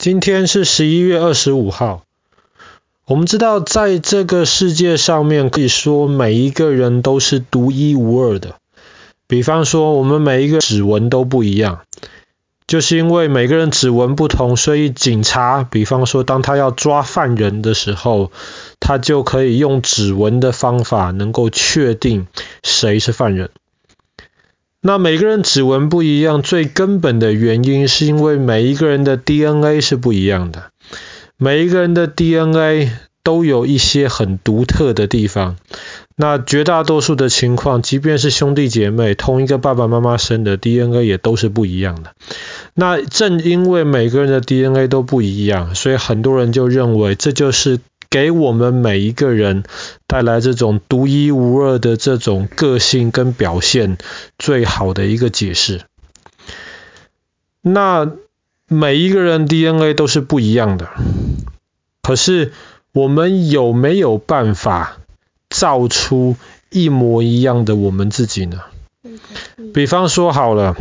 今天是十一月二十五号。我们知道，在这个世界上面，可以说每一个人都是独一无二的。比方说，我们每一个指纹都不一样，就是因为每个人指纹不同，所以警察，比方说，当他要抓犯人的时候，他就可以用指纹的方法，能够确定谁是犯人。那每个人指纹不一样，最根本的原因是因为每一个人的 DNA 是不一样的，每一个人的 DNA 都有一些很独特的地方。那绝大多数的情况，即便是兄弟姐妹，同一个爸爸妈妈生的 DNA 也都是不一样的。那正因为每个人的 DNA 都不一样，所以很多人就认为这就是。给我们每一个人带来这种独一无二的这种个性跟表现最好的一个解释。那每一个人 DNA 都是不一样的，可是我们有没有办法造出一模一样的我们自己呢？比方说好了。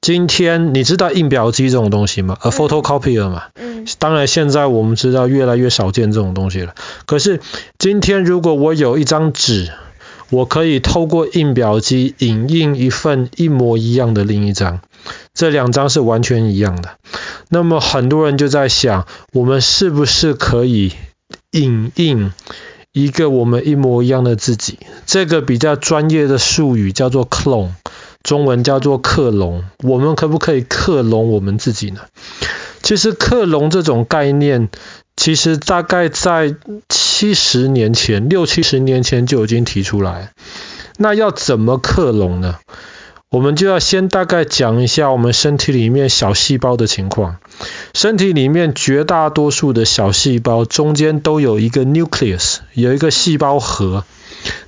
今天你知道印表机这种东西吗？呃，photocopier 嘛。嗯。当然，现在我们知道越来越少见这种东西了。可是今天如果我有一张纸，我可以透过印表机影印一份一模一样的另一张，这两张是完全一样的。那么很多人就在想，我们是不是可以影印一个我们一模一样的自己？这个比较专业的术语叫做 clone。中文叫做克隆，我们可不可以克隆我们自己呢？其实克隆这种概念，其实大概在七十年前，六七十年前就已经提出来。那要怎么克隆呢？我们就要先大概讲一下我们身体里面小细胞的情况。身体里面绝大多数的小细胞中间都有一个 nucleus，有一个细胞核。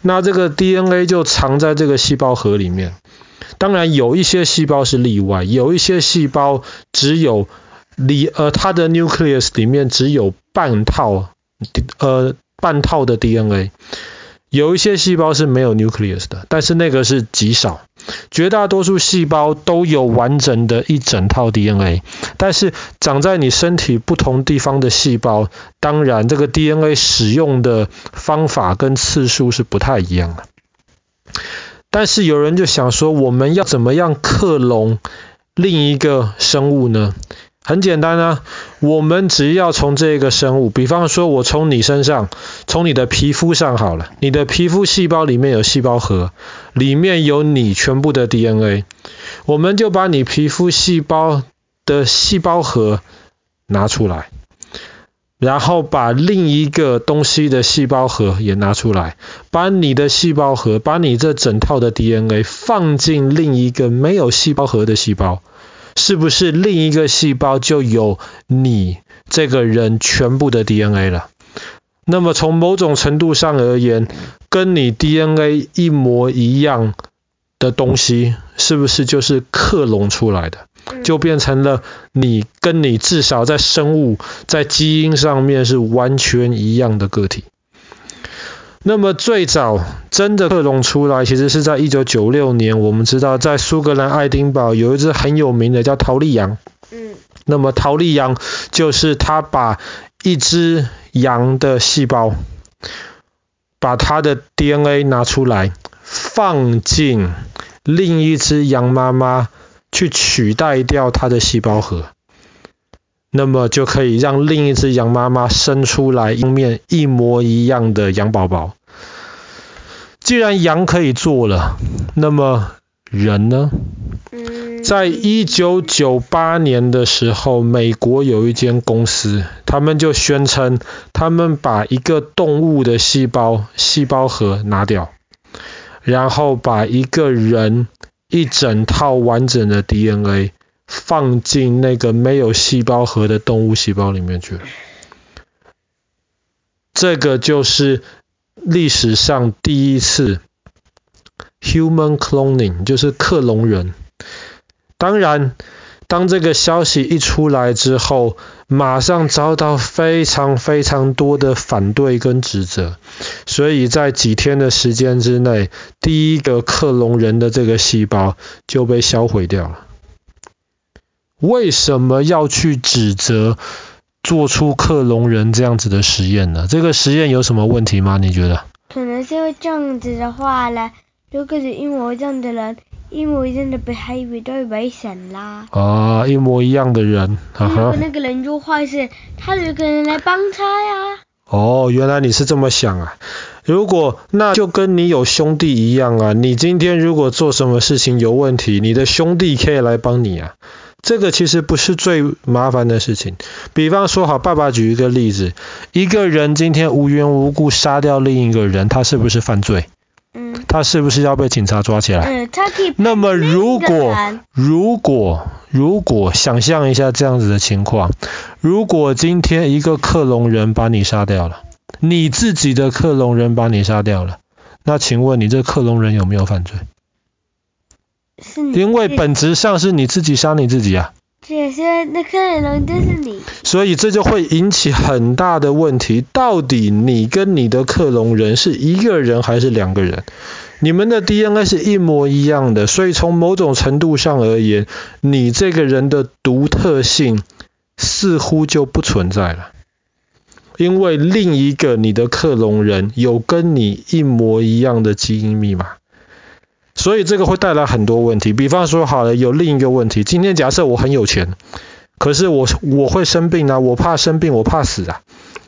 那这个 DNA 就藏在这个细胞核里面。当然有一些细胞是例外，有一些细胞只有里呃它的 nucleus 里面只有半套呃半套的 DNA，有一些细胞是没有 nucleus 的，但是那个是极少，绝大多数细胞都有完整的一整套 DNA，但是长在你身体不同地方的细胞，当然这个 DNA 使用的方法跟次数是不太一样的。但是有人就想说，我们要怎么样克隆另一个生物呢？很简单啊，我们只要从这个生物，比方说我从你身上，从你的皮肤上好了，你的皮肤细胞里面有细胞核，里面有你全部的 DNA，我们就把你皮肤细胞的细胞核拿出来。然后把另一个东西的细胞核也拿出来，把你的细胞核，把你这整套的 DNA 放进另一个没有细胞核的细胞，是不是另一个细胞就有你这个人全部的 DNA 了？那么从某种程度上而言，跟你 DNA 一模一样的东西，是不是就是克隆出来的？就变成了你跟你至少在生物在基因上面是完全一样的个体。那么最早真的克隆出来，其实是在一九九六年，我们知道在苏格兰爱丁堡有一只很有名的叫桃莉羊。嗯。那么桃莉羊就是他把一只羊的细胞，把它的 DNA 拿出来，放进另一只羊妈妈。去取代掉它的细胞核，那么就可以让另一只羊妈妈生出来一面一模一样的羊宝宝。既然羊可以做了，那么人呢？在一九九八年的时候，美国有一间公司，他们就宣称，他们把一个动物的细胞细胞核拿掉，然后把一个人。一整套完整的 DNA 放进那个没有细胞核的动物细胞里面去了，这个就是历史上第一次 human cloning，就是克隆人。当然。当这个消息一出来之后，马上遭到非常非常多的反对跟指责，所以在几天的时间之内，第一个克隆人的这个细胞就被销毁掉了。为什么要去指责做出克隆人这样子的实验呢？这个实验有什么问题吗？你觉得？可能是因为这样子的话呢，如果是一模一样的人，一模一样的 behavior 都会危险啦。啊，一模一样的人，哈哈。那个人做坏事，他就可能来帮他呀。哦，原来你是这么想啊。如果那就跟你有兄弟一样啊，你今天如果做什么事情有问题，你的兄弟可以来帮你啊。这个其实不是最麻烦的事情。比方说，好，爸爸举一个例子，一个人今天无缘无故杀掉另一个人，他是不是犯罪？嗯。他是不是要被警察抓起来？嗯，他可以。那么如果如果如果想象一下这样子的情况，如果今天一个克隆人把你杀掉了。你自己的克隆人把你杀掉了，那请问你这克隆人有没有犯罪？因为本质上是你自己杀你自己啊。这些那克隆人就是你。所以这就会引起很大的问题，到底你跟你的克隆人是一个人还是两个人？你们的 DNA 是一模一样的，所以从某种程度上而言，你这个人的独特性似乎就不存在了。因为另一个你的克隆人有跟你一模一样的基因密码，所以这个会带来很多问题。比方说，好了，有另一个问题，今天假设我很有钱，可是我我会生病啊，我怕生病，我怕死啊。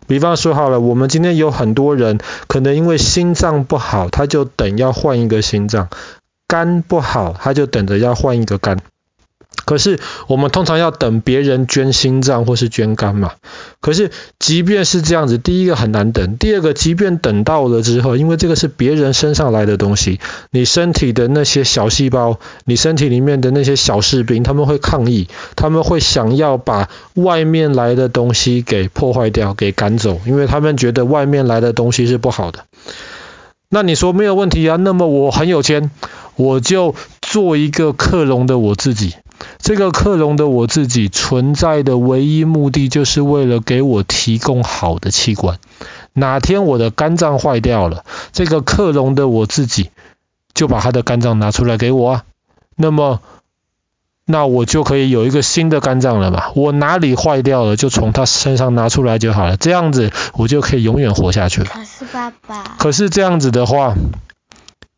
比方说，好了，我们今天有很多人可能因为心脏不好，他就等要换一个心脏；肝不好，他就等着要换一个肝。可是我们通常要等别人捐心脏或是捐肝嘛。可是即便是这样子，第一个很难等，第二个即便等到了之后，因为这个是别人身上来的东西，你身体的那些小细胞，你身体里面的那些小士兵，他们会抗议，他们会想要把外面来的东西给破坏掉，给赶走，因为他们觉得外面来的东西是不好的。那你说没有问题啊？那么我很有钱，我就做一个克隆的我自己。这个克隆的我自己存在的唯一目的，就是为了给我提供好的器官。哪天我的肝脏坏掉了，这个克隆的我自己就把他的肝脏拿出来给我啊。那么，那我就可以有一个新的肝脏了嘛。我哪里坏掉了，就从他身上拿出来就好了。这样子，我就可以永远活下去了。可是爸爸，可是这样子的话，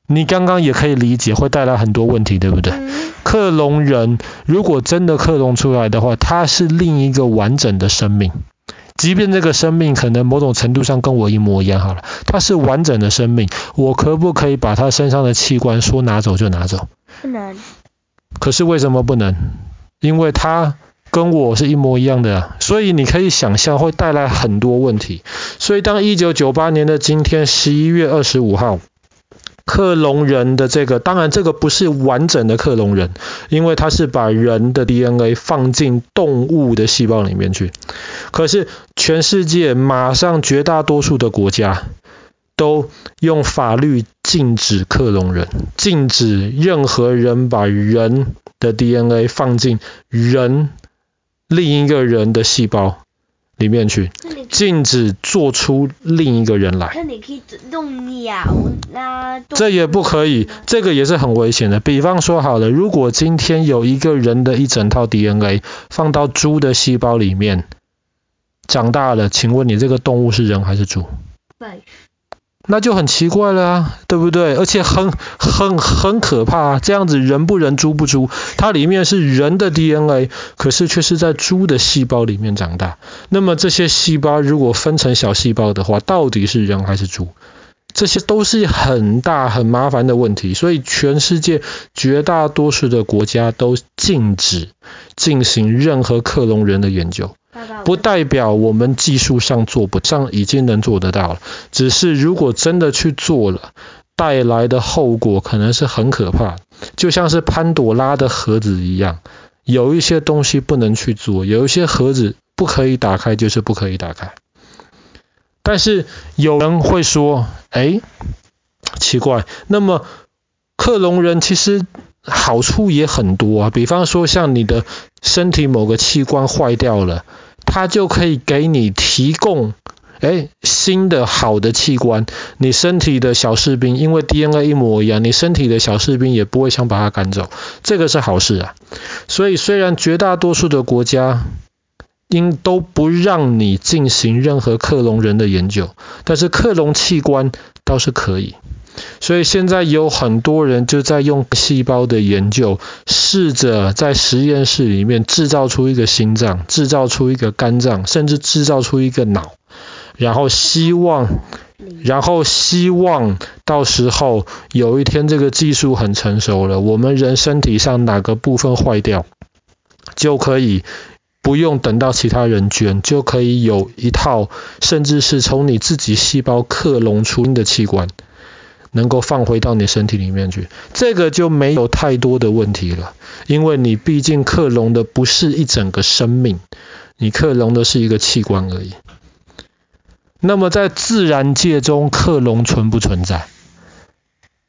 你刚刚也可以理解，会带来很多问题，对不对？嗯克隆人如果真的克隆出来的话，他是另一个完整的生命，即便这个生命可能某种程度上跟我一模一样好了，他是完整的生命，我可不可以把他身上的器官说拿走就拿走？不能。可是为什么不能？因为他跟我是一模一样的，所以你可以想象会带来很多问题。所以当一九九八年的今天，十一月二十五号。克隆人的这个，当然这个不是完整的克隆人，因为它是把人的 DNA 放进动物的细胞里面去。可是全世界马上绝大多数的国家都用法律禁止克隆人，禁止任何人把人的 DNA 放进人另一个人的细胞里面去，禁止做出另一个人来。那你可以动鸟啦，这也不可以，这个也是很危险的。比方说好了，如果今天有一个人的一整套 DNA 放到猪的细胞里面，长大了，请问你这个动物是人还是猪？那就很奇怪了啊，对不对？而且很很很可怕，这样子人不人猪不猪，它里面是人的 DNA，可是却是在猪的细胞里面长大。那么这些细胞如果分成小细胞的话，到底是人还是猪？这些都是很大很麻烦的问题，所以全世界绝大多数的国家都禁止进行任何克隆人的研究。不代表我们技术上做不上，已经能做得到了。只是如果真的去做了，带来的后果可能是很可怕，就像是潘朵拉的盒子一样，有一些东西不能去做，有一些盒子不可以打开，就是不可以打开。但是有人会说，哎，奇怪，那么克隆人其实好处也很多啊，比方说像你的身体某个器官坏掉了。它就可以给你提供诶，新的好的器官，你身体的小士兵，因为 DNA 一模一样，你身体的小士兵也不会想把它赶走，这个是好事啊。所以虽然绝大多数的国家因都不让你进行任何克隆人的研究，但是克隆器官倒是可以。所以现在有很多人就在用细胞的研究，试着在实验室里面制造出一个心脏，制造出一个肝脏，甚至制造出一个脑，然后希望，然后希望到时候有一天这个技术很成熟了，我们人身体上哪个部分坏掉，就可以不用等到其他人捐，就可以有一套，甚至是从你自己细胞克隆出的器官。能够放回到你身体里面去，这个就没有太多的问题了，因为你毕竟克隆的不是一整个生命，你克隆的是一个器官而已。那么在自然界中，克隆存不存在？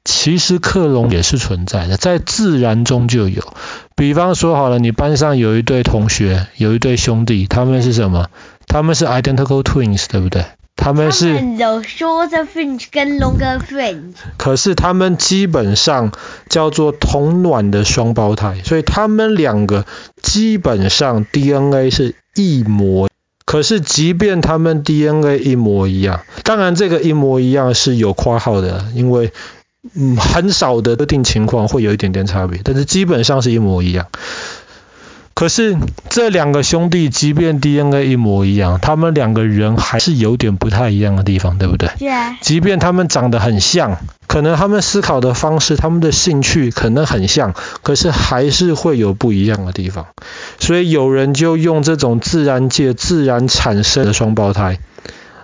其实克隆也是存在的，在自然中就有。比方说好了，你班上有一对同学，有一对兄弟，他们是什么？他们是 identical twins，对不对？他们是有 shorter fringe 跟 longer fringe，可是他们基本上叫做同卵的双胞胎，所以他们两个基本上 DNA 是一模。可是即便他们 DNA 一模一样，当然这个一模一样是有括号的，因为嗯很少的特定情况会有一点点差别，但是基本上是一模一样。可是这两个兄弟，即便 DNA 一模一样，他们两个人还是有点不太一样的地方，对不对？对啊。即便他们长得很像，可能他们思考的方式、他们的兴趣可能很像，可是还是会有不一样的地方。所以有人就用这种自然界自然产生的双胞胎，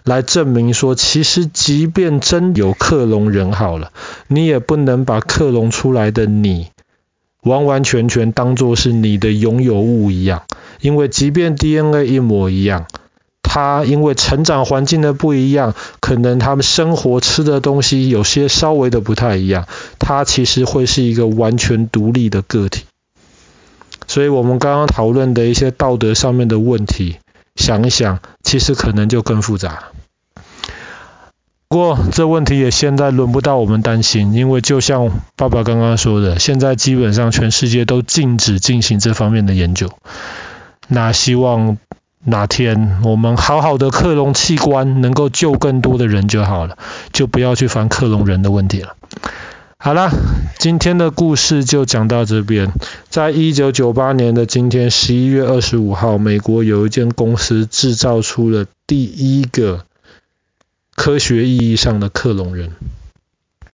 来证明说，其实即便真有克隆人好了，你也不能把克隆出来的你。完完全全当作是你的拥有物一样，因为即便 DNA 一模一样，它因为成长环境的不一样，可能他们生活吃的东西有些稍微的不太一样，它其实会是一个完全独立的个体。所以我们刚刚讨论的一些道德上面的问题，想一想，其实可能就更复杂。不过这问题也现在轮不到我们担心，因为就像爸爸刚刚说的，现在基本上全世界都禁止进行这方面的研究。那希望哪天我们好好的克隆器官能够救更多的人就好了，就不要去烦克隆人的问题了。好了，今天的故事就讲到这边。在一九九八年的今天，十一月二十五号，美国有一间公司制造出了第一个。科学意义上的克隆人。